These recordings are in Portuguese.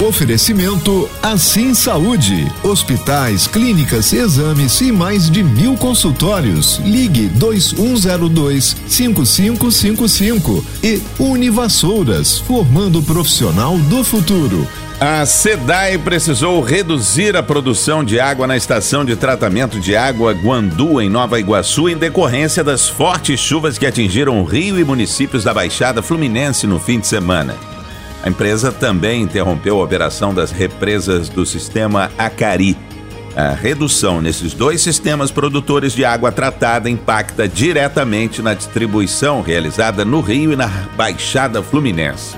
Oferecimento Assim Saúde. Hospitais, clínicas, exames e mais de mil consultórios. Ligue 2102 5555 e Univassouras, formando o profissional do futuro. A SEDAI precisou reduzir a produção de água na estação de tratamento de água Guandu, em Nova Iguaçu, em decorrência das fortes chuvas que atingiram o Rio e municípios da Baixada Fluminense no fim de semana. A empresa também interrompeu a operação das represas do sistema Acari. A redução nesses dois sistemas produtores de água tratada impacta diretamente na distribuição realizada no Rio e na Baixada Fluminense.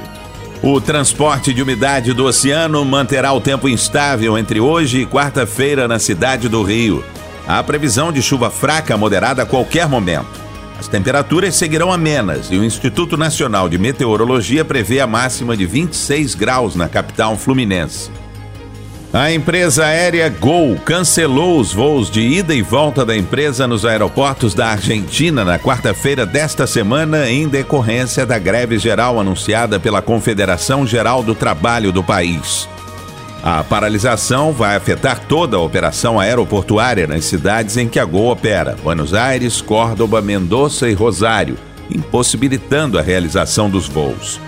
O transporte de umidade do oceano manterá o tempo instável entre hoje e quarta-feira na cidade do Rio. Há previsão de chuva fraca moderada a qualquer momento. As temperaturas seguirão amenas e o Instituto Nacional de Meteorologia prevê a máxima de 26 graus na capital fluminense. A empresa aérea Gol cancelou os voos de ida e volta da empresa nos aeroportos da Argentina na quarta-feira desta semana, em decorrência da greve geral anunciada pela Confederação Geral do Trabalho do país. A paralisação vai afetar toda a operação aeroportuária nas cidades em que a Gol opera: Buenos Aires, Córdoba, Mendoza e Rosário, impossibilitando a realização dos voos.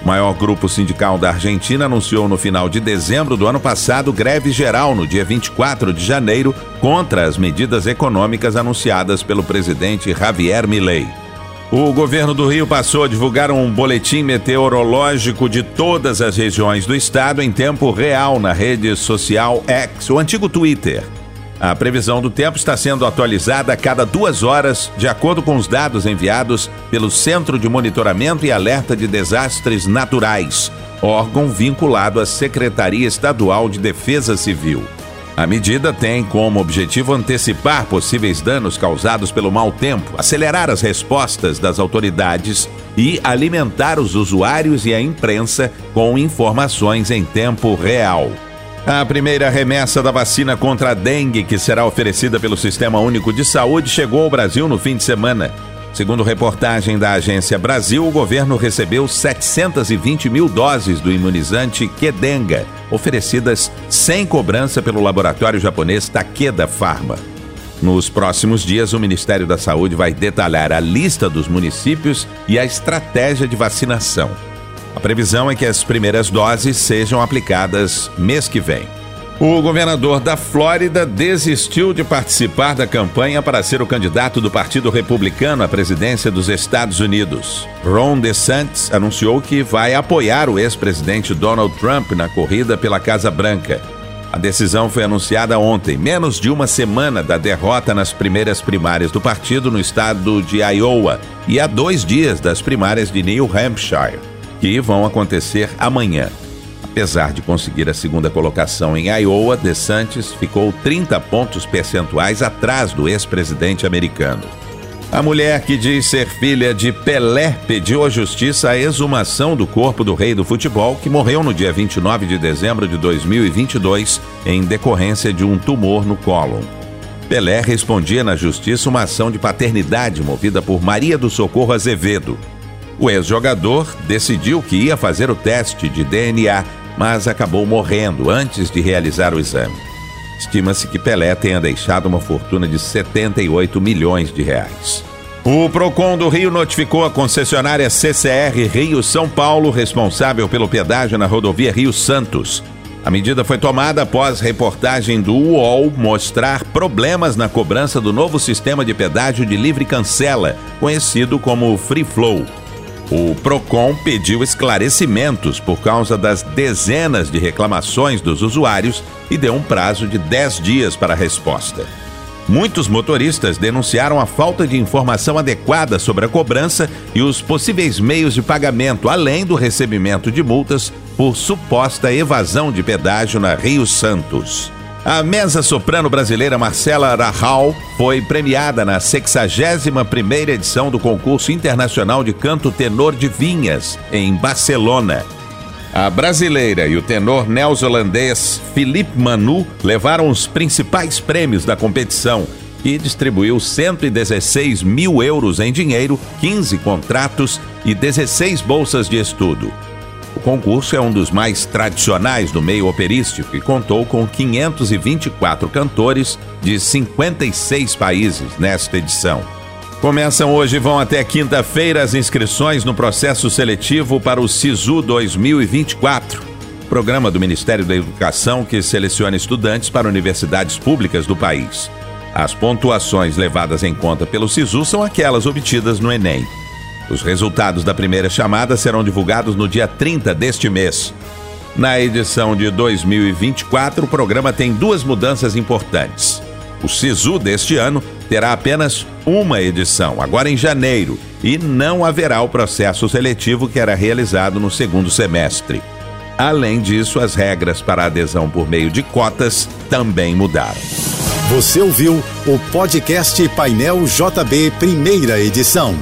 O maior grupo sindical da Argentina anunciou no final de dezembro do ano passado greve geral no dia 24 de janeiro contra as medidas econômicas anunciadas pelo presidente Javier Milei. O governo do Rio passou a divulgar um boletim meteorológico de todas as regiões do estado em tempo real na rede social X, o antigo Twitter. A previsão do tempo está sendo atualizada a cada duas horas, de acordo com os dados enviados pelo Centro de Monitoramento e Alerta de Desastres Naturais, órgão vinculado à Secretaria Estadual de Defesa Civil. A medida tem como objetivo antecipar possíveis danos causados pelo mau tempo, acelerar as respostas das autoridades e alimentar os usuários e a imprensa com informações em tempo real. A primeira remessa da vacina contra a dengue, que será oferecida pelo Sistema Único de Saúde, chegou ao Brasil no fim de semana. Segundo reportagem da Agência Brasil, o governo recebeu 720 mil doses do imunizante Kedenga, oferecidas sem cobrança pelo laboratório japonês Takeda Pharma. Nos próximos dias, o Ministério da Saúde vai detalhar a lista dos municípios e a estratégia de vacinação. A previsão é que as primeiras doses sejam aplicadas mês que vem. O governador da Flórida desistiu de participar da campanha para ser o candidato do Partido Republicano à presidência dos Estados Unidos. Ron DeSantis anunciou que vai apoiar o ex-presidente Donald Trump na corrida pela Casa Branca. A decisão foi anunciada ontem, menos de uma semana da derrota nas primeiras primárias do partido no estado de Iowa e a dois dias das primárias de New Hampshire que vão acontecer amanhã. Apesar de conseguir a segunda colocação em Iowa, DeSantis ficou 30 pontos percentuais atrás do ex-presidente americano. A mulher que diz ser filha de Pelé pediu à justiça a exumação do corpo do rei do futebol, que morreu no dia 29 de dezembro de 2022 em decorrência de um tumor no cólon. Pelé respondia na justiça uma ação de paternidade movida por Maria do Socorro Azevedo, o ex-jogador decidiu que ia fazer o teste de DNA, mas acabou morrendo antes de realizar o exame. Estima-se que Pelé tenha deixado uma fortuna de 78 milhões de reais. O Procon do Rio notificou a concessionária CCR Rio São Paulo, responsável pelo pedágio na rodovia Rio Santos. A medida foi tomada após reportagem do UOL mostrar problemas na cobrança do novo sistema de pedágio de livre cancela, conhecido como Free Flow. O Procon pediu esclarecimentos por causa das dezenas de reclamações dos usuários e deu um prazo de 10 dias para a resposta. Muitos motoristas denunciaram a falta de informação adequada sobre a cobrança e os possíveis meios de pagamento, além do recebimento de multas por suposta evasão de pedágio na Rio Santos. A mesa soprano brasileira Marcela Rahal foi premiada na 61ª edição do concurso internacional de canto tenor de Vinhas, em Barcelona. A brasileira e o tenor neozelandês Philippe Manu levaram os principais prêmios da competição, e distribuiu 116 mil euros em dinheiro, 15 contratos e 16 bolsas de estudo. O concurso é um dos mais tradicionais do meio operístico e contou com 524 cantores de 56 países nesta edição. Começam hoje e vão até quinta-feira as inscrições no processo seletivo para o SISU 2024, programa do Ministério da Educação que seleciona estudantes para universidades públicas do país. As pontuações levadas em conta pelo SISU são aquelas obtidas no Enem. Os resultados da primeira chamada serão divulgados no dia 30 deste mês. Na edição de 2024, o programa tem duas mudanças importantes. O SISU deste ano terá apenas uma edição, agora em janeiro, e não haverá o processo seletivo que era realizado no segundo semestre. Além disso, as regras para adesão por meio de cotas também mudaram. Você ouviu o podcast Painel JB, primeira edição.